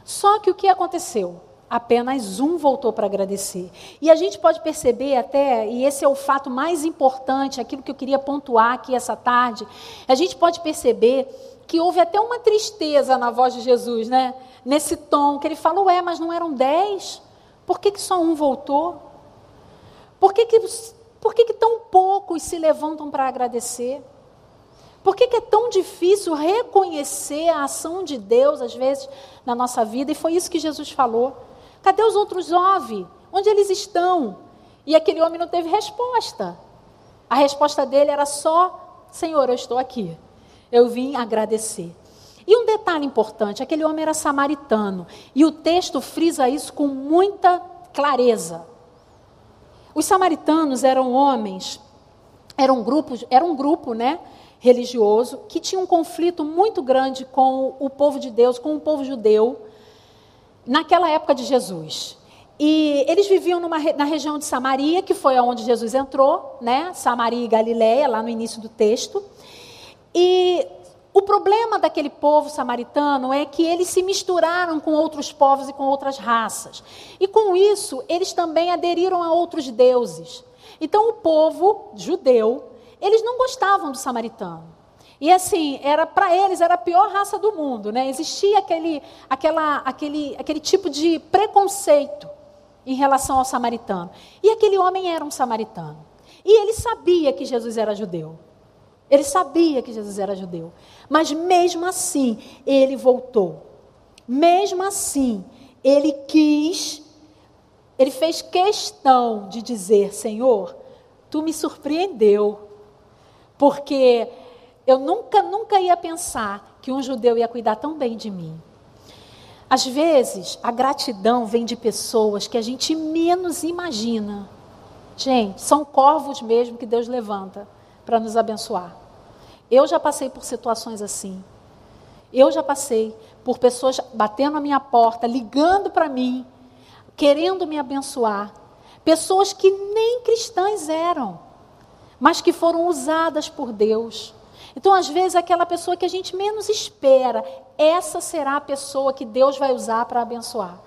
Só que o que aconteceu? Apenas um voltou para agradecer. E a gente pode perceber até, e esse é o fato mais importante, aquilo que eu queria pontuar aqui essa tarde, a gente pode perceber que houve até uma tristeza na voz de Jesus, né? nesse tom, que ele fala, ué, mas não eram dez? Por que, que só um voltou? Por que, que, por que, que tão poucos se levantam para agradecer? Por que, que é tão difícil reconhecer a ação de Deus, às vezes, na nossa vida? E foi isso que Jesus falou. Cadê os outros nove? Onde eles estão? E aquele homem não teve resposta. A resposta dele era só: Senhor, eu estou aqui. Eu vim agradecer. E um detalhe importante: aquele homem era samaritano. E o texto frisa isso com muita clareza. Os samaritanos eram homens, eram grupos, era um grupo, né, religioso que tinha um conflito muito grande com o povo de Deus, com o povo judeu, naquela época de Jesus. E eles viviam numa, na região de Samaria, que foi aonde Jesus entrou, né? Samaria e Galiléia, lá no início do texto. E o problema daquele povo samaritano é que eles se misturaram com outros povos e com outras raças. E com isso, eles também aderiram a outros deuses. Então, o povo judeu, eles não gostavam do samaritano. E assim, era para eles era a pior raça do mundo, né? Existia aquele, aquela, aquele, aquele tipo de preconceito em relação ao samaritano. E aquele homem era um samaritano. E ele sabia que Jesus era judeu. Ele sabia que Jesus era judeu. Mas mesmo assim, ele voltou. Mesmo assim, ele quis, ele fez questão de dizer: Senhor, tu me surpreendeu, porque eu nunca, nunca ia pensar que um judeu ia cuidar tão bem de mim. Às vezes, a gratidão vem de pessoas que a gente menos imagina. Gente, são corvos mesmo que Deus levanta para nos abençoar. Eu já passei por situações assim. Eu já passei por pessoas batendo a minha porta, ligando para mim, querendo me abençoar. Pessoas que nem cristãs eram, mas que foram usadas por Deus. Então, às vezes, aquela pessoa que a gente menos espera, essa será a pessoa que Deus vai usar para abençoar.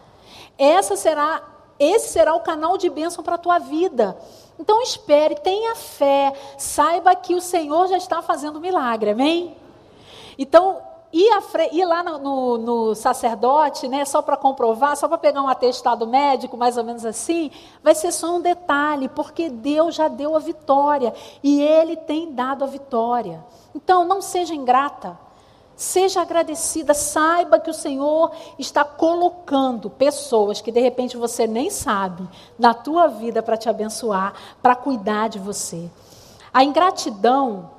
Essa será, esse será o canal de bênção para a tua vida. Então espere, tenha fé, saiba que o Senhor já está fazendo milagre, amém? Então, ir, ir lá no, no, no, sacerdote, né, só para comprovar, só para pegar um atestado médico, mais ou menos assim, vai ser só um detalhe, porque Deus já deu a vitória e Ele tem dado a vitória. Então, não seja ingrata. Seja agradecida, saiba que o Senhor está colocando pessoas que de repente você nem sabe na tua vida para te abençoar, para cuidar de você. A ingratidão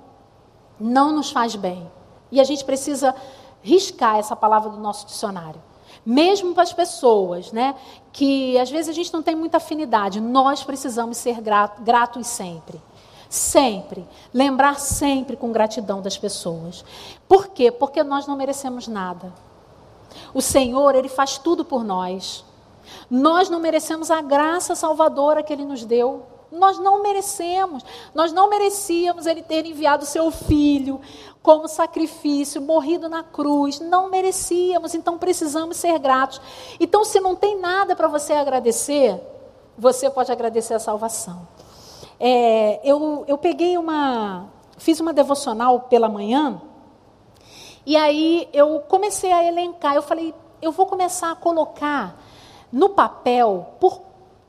não nos faz bem. E a gente precisa riscar essa palavra do nosso dicionário. Mesmo para as pessoas, né, que às vezes a gente não tem muita afinidade, nós precisamos ser gratos sempre. Sempre. Lembrar sempre com gratidão das pessoas. Por quê? Porque nós não merecemos nada. O Senhor, Ele faz tudo por nós. Nós não merecemos a graça salvadora que Ele nos deu. Nós não merecemos. Nós não merecíamos Ele ter enviado seu Filho como sacrifício, morrido na cruz. Não merecíamos, então precisamos ser gratos. Então, se não tem nada para você agradecer, você pode agradecer a salvação. É, eu, eu peguei uma. Fiz uma devocional pela manhã. E aí eu comecei a elencar. Eu falei, eu vou começar a colocar no papel por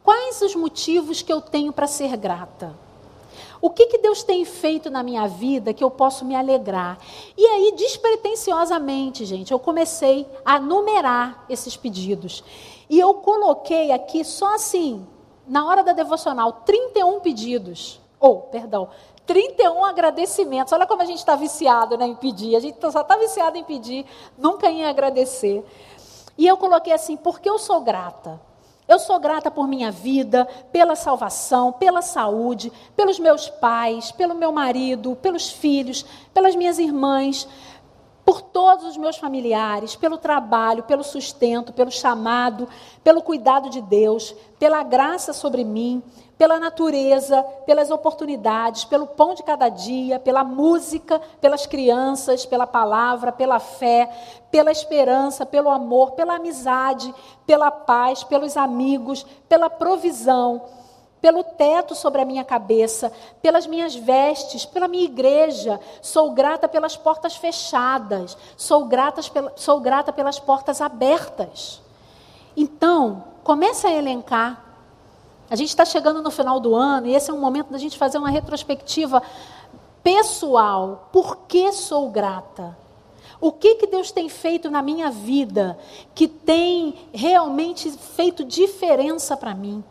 quais os motivos que eu tenho para ser grata. O que, que Deus tem feito na minha vida que eu posso me alegrar? E aí, despretensiosamente, gente, eu comecei a numerar esses pedidos. E eu coloquei aqui só assim, na hora da devocional, 31 pedidos. Ou, oh, perdão, 31 agradecimentos. Olha como a gente está viciado né, em pedir. A gente só está viciado em pedir, nunca em agradecer. E eu coloquei assim, porque eu sou grata. Eu sou grata por minha vida, pela salvação, pela saúde, pelos meus pais, pelo meu marido, pelos filhos, pelas minhas irmãs, por todos os meus familiares, pelo trabalho, pelo sustento, pelo chamado, pelo cuidado de Deus, pela graça sobre mim, pela natureza, pelas oportunidades, pelo pão de cada dia, pela música, pelas crianças, pela palavra, pela fé, pela esperança, pelo amor, pela amizade, pela paz, pelos amigos, pela provisão pelo teto sobre a minha cabeça, pelas minhas vestes, pela minha igreja. Sou grata pelas portas fechadas, sou grata, sou grata pelas portas abertas. Então, comece a elencar. A gente está chegando no final do ano e esse é um momento da gente fazer uma retrospectiva pessoal. Por que sou grata? O que, que Deus tem feito na minha vida que tem realmente feito diferença para mim?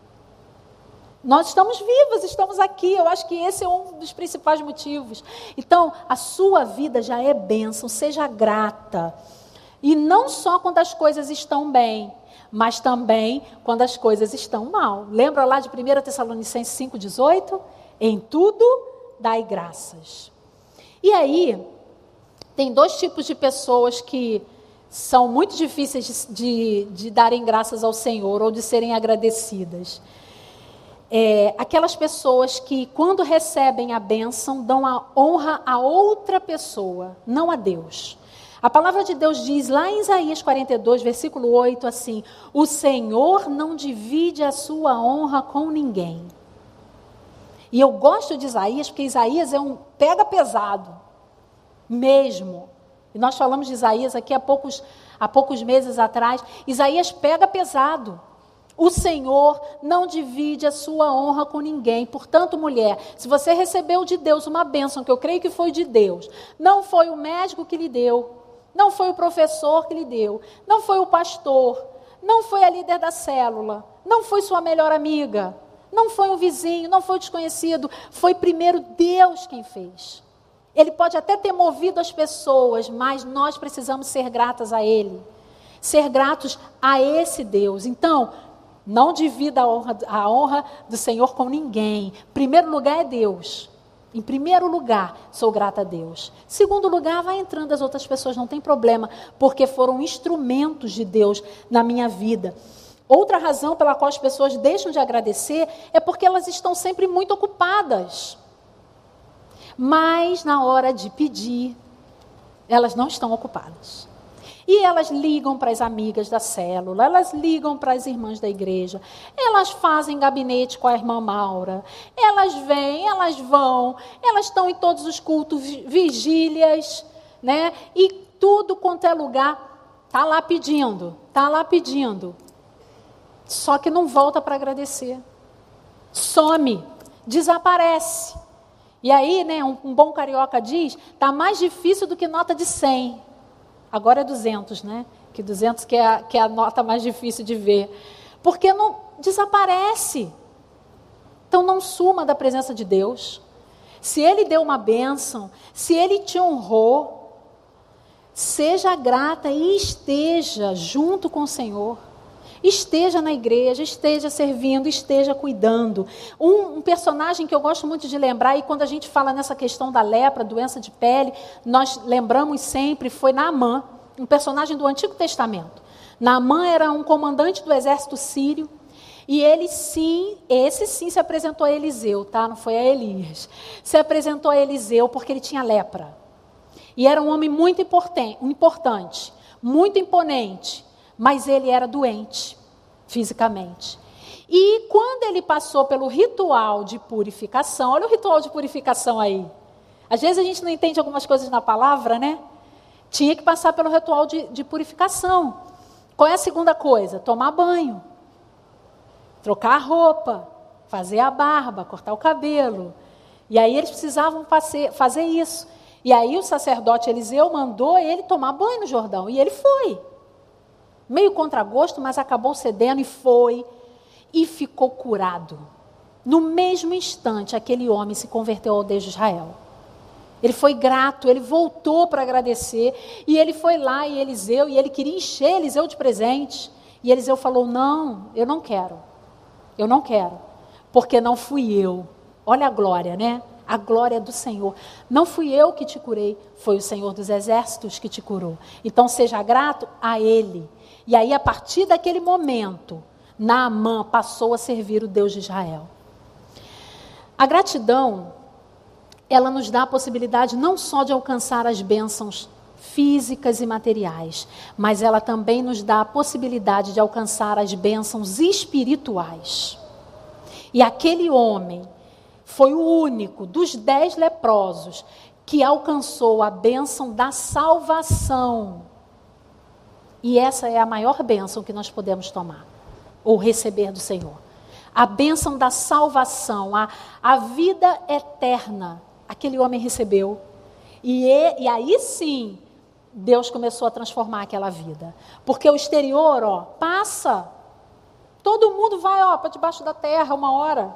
Nós estamos vivos, estamos aqui. Eu acho que esse é um dos principais motivos. Então, a sua vida já é bênção, seja grata. E não só quando as coisas estão bem, mas também quando as coisas estão mal. Lembra lá de 1 Tessalonicenses 5,18? Em tudo dai graças. E aí, tem dois tipos de pessoas que são muito difíceis de, de, de darem graças ao Senhor ou de serem agradecidas é, aquelas pessoas que, quando recebem a bênção, dão a honra a outra pessoa, não a Deus. A palavra de Deus diz lá em Isaías 42, versículo 8, assim: O Senhor não divide a sua honra com ninguém. E eu gosto de Isaías, porque Isaías é um pega pesado, mesmo. E nós falamos de Isaías aqui há poucos, há poucos meses atrás. Isaías pega pesado. O Senhor não divide a sua honra com ninguém. Portanto, mulher, se você recebeu de Deus uma bênção, que eu creio que foi de Deus, não foi o médico que lhe deu, não foi o professor que lhe deu, não foi o pastor, não foi a líder da célula, não foi sua melhor amiga, não foi um vizinho, não foi um desconhecido, foi primeiro Deus quem fez. Ele pode até ter movido as pessoas, mas nós precisamos ser gratas a Ele, ser gratos a esse Deus. Então, não divida a honra, a honra do Senhor com ninguém. Primeiro lugar é Deus. Em primeiro lugar, sou grata a Deus. Segundo lugar, vai entrando as outras pessoas, não tem problema, porque foram instrumentos de Deus na minha vida. Outra razão pela qual as pessoas deixam de agradecer é porque elas estão sempre muito ocupadas. Mas na hora de pedir, elas não estão ocupadas. E elas ligam para as amigas da célula, elas ligam para as irmãs da igreja, elas fazem gabinete com a irmã Maura, elas vêm, elas vão, elas estão em todos os cultos, vigílias, né? E tudo quanto é lugar, tá lá pedindo, tá lá pedindo. Só que não volta para agradecer. Some, desaparece. E aí, né, um, um bom carioca diz, tá mais difícil do que nota de 100. Agora é 200, né? Que 200 que é, a, que é a nota mais difícil de ver. Porque não desaparece. Então não suma da presença de Deus. Se Ele deu uma bênção, se Ele te honrou, seja grata e esteja junto com o Senhor. Esteja na igreja, esteja servindo, esteja cuidando. Um, um, personagem que eu gosto muito de lembrar, e quando a gente fala nessa questão da lepra, doença de pele, nós lembramos sempre, foi Naamã, um personagem do Antigo Testamento. Naamã era um comandante do exército sírio, e ele sim, esse sim se apresentou a Eliseu, tá? Não foi a Elias. Se apresentou a Eliseu porque ele tinha lepra. E era um homem muito importante, muito imponente mas ele era doente fisicamente. E quando ele passou pelo ritual de purificação, olha o ritual de purificação aí. Às vezes a gente não entende algumas coisas na palavra, né? Tinha que passar pelo ritual de, de purificação. Qual é a segunda coisa? Tomar banho, trocar a roupa, fazer a barba, cortar o cabelo. E aí eles precisavam fazer, fazer isso. E aí o sacerdote Eliseu mandou ele tomar banho no Jordão. E ele foi meio contra gosto, mas acabou cedendo e foi e ficou curado. No mesmo instante, aquele homem se converteu ao Deus de Israel. Ele foi grato, ele voltou para agradecer, e ele foi lá e Eliseu, e ele queria encher Eliseu de presente. E Eliseu falou: Não, eu não quero, eu não quero, porque não fui eu. Olha a glória, né? A glória do Senhor. Não fui eu que te curei, foi o Senhor dos exércitos que te curou. Então seja grato a Ele. E aí, a partir daquele momento, Naamã passou a servir o Deus de Israel. A gratidão, ela nos dá a possibilidade não só de alcançar as bênçãos físicas e materiais, mas ela também nos dá a possibilidade de alcançar as bênçãos espirituais. E aquele homem foi o único dos dez leprosos que alcançou a bênção da salvação. E essa é a maior bênção que nós podemos tomar ou receber do Senhor. A bênção da salvação, a, a vida eterna. Aquele homem recebeu. E, e aí sim, Deus começou a transformar aquela vida. Porque o exterior, ó, passa. Todo mundo vai, ó, para debaixo da terra uma hora.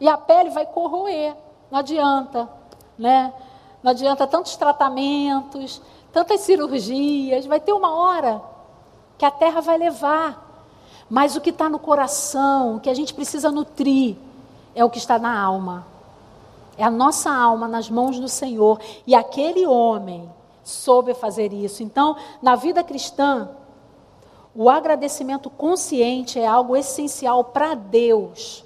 E a pele vai corroer. Não adianta, né? Não adianta tantos tratamentos, tantas cirurgias. Vai ter uma hora que a terra vai levar. Mas o que está no coração, o que a gente precisa nutrir, é o que está na alma. É a nossa alma nas mãos do Senhor. E aquele homem soube fazer isso. Então, na vida cristã, o agradecimento consciente é algo essencial para Deus.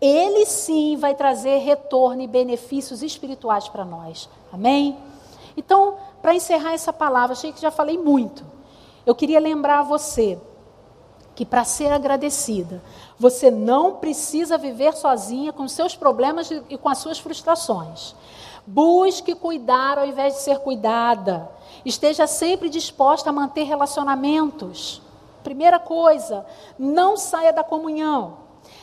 Ele sim vai trazer retorno e benefícios espirituais para nós. Amém? Então, para encerrar essa palavra, achei que já falei muito. Eu queria lembrar a você que para ser agradecida, você não precisa viver sozinha com seus problemas e com as suas frustrações. Busque cuidar ao invés de ser cuidada. Esteja sempre disposta a manter relacionamentos. Primeira coisa, não saia da comunhão.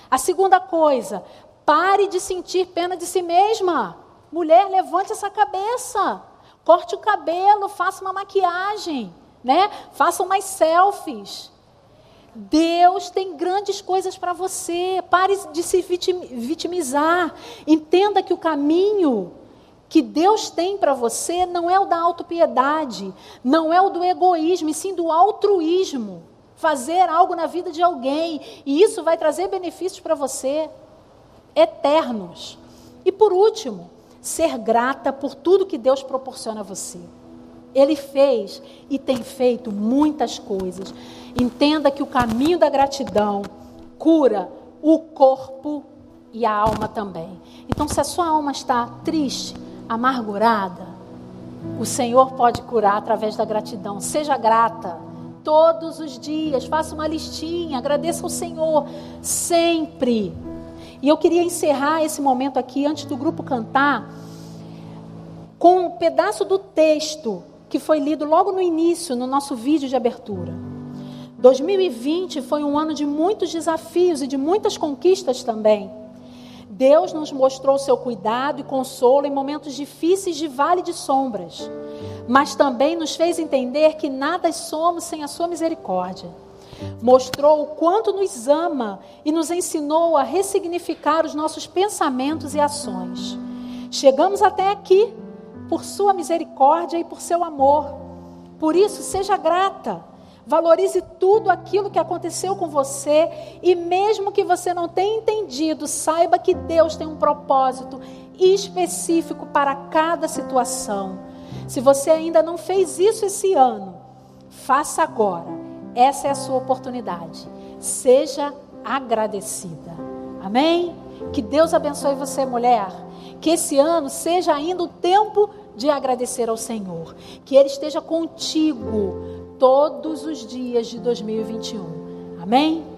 A segunda coisa, pare de sentir pena de si mesma. Mulher, levante essa cabeça. Corte o cabelo, faça uma maquiagem né? Façam mais selfies. Deus tem grandes coisas para você. Pare de se vitimizar. Entenda que o caminho que Deus tem para você não é o da autopiedade, não é o do egoísmo, e sim do altruísmo. Fazer algo na vida de alguém, e isso vai trazer benefícios para você eternos. E por último, ser grata por tudo que Deus proporciona a você. Ele fez e tem feito muitas coisas. Entenda que o caminho da gratidão cura o corpo e a alma também. Então, se a sua alma está triste, amargurada, o Senhor pode curar através da gratidão. Seja grata todos os dias, faça uma listinha, agradeça ao Senhor sempre. E eu queria encerrar esse momento aqui, antes do grupo cantar, com um pedaço do texto que foi lido logo no início, no nosso vídeo de abertura. 2020 foi um ano de muitos desafios e de muitas conquistas também. Deus nos mostrou seu cuidado e consolo em momentos difíceis de vale de sombras, mas também nos fez entender que nada somos sem a sua misericórdia. Mostrou o quanto nos ama e nos ensinou a ressignificar os nossos pensamentos e ações. Chegamos até aqui por sua misericórdia e por seu amor. Por isso, seja grata. Valorize tudo aquilo que aconteceu com você e mesmo que você não tenha entendido, saiba que Deus tem um propósito específico para cada situação. Se você ainda não fez isso esse ano, faça agora. Essa é a sua oportunidade. Seja agradecida. Amém? Que Deus abençoe você, mulher. Que esse ano seja ainda o tempo de agradecer ao Senhor. Que Ele esteja contigo todos os dias de 2021. Amém?